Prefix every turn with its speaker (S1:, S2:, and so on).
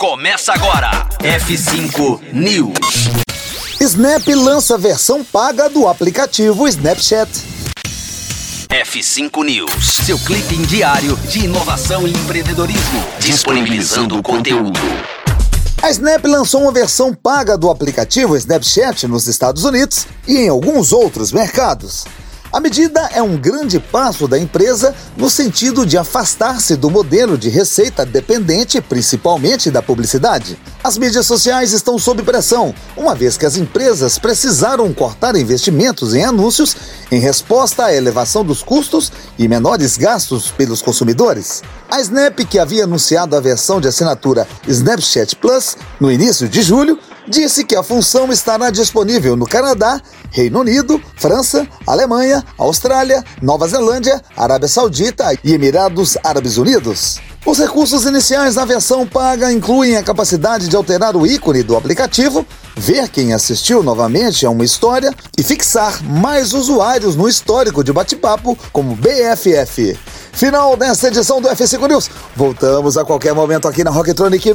S1: Começa agora. F5 News.
S2: Snap lança versão paga do aplicativo Snapchat.
S1: F5 News, seu clipe diário de inovação e empreendedorismo, disponibilizando o conteúdo.
S2: A Snap lançou uma versão paga do aplicativo Snapchat nos Estados Unidos e em alguns outros mercados. A medida é um grande passo da empresa no sentido de afastar-se do modelo de receita dependente, principalmente da publicidade. As mídias sociais estão sob pressão, uma vez que as empresas precisaram cortar investimentos em anúncios em resposta à elevação dos custos e menores gastos pelos consumidores. A Snap, que havia anunciado a versão de assinatura Snapchat Plus no início de julho, disse que a função estará disponível no Canadá, Reino Unido, França, Alemanha, Austrália, Nova Zelândia, Arábia Saudita e Emirados Árabes Unidos. Os recursos iniciais na versão paga incluem a capacidade de alterar o ícone do aplicativo, ver quem assistiu novamente a uma história e fixar mais usuários no histórico de bate-papo como BFF. Final desta edição do F5 News. Voltamos a qualquer momento aqui na Rocktronic.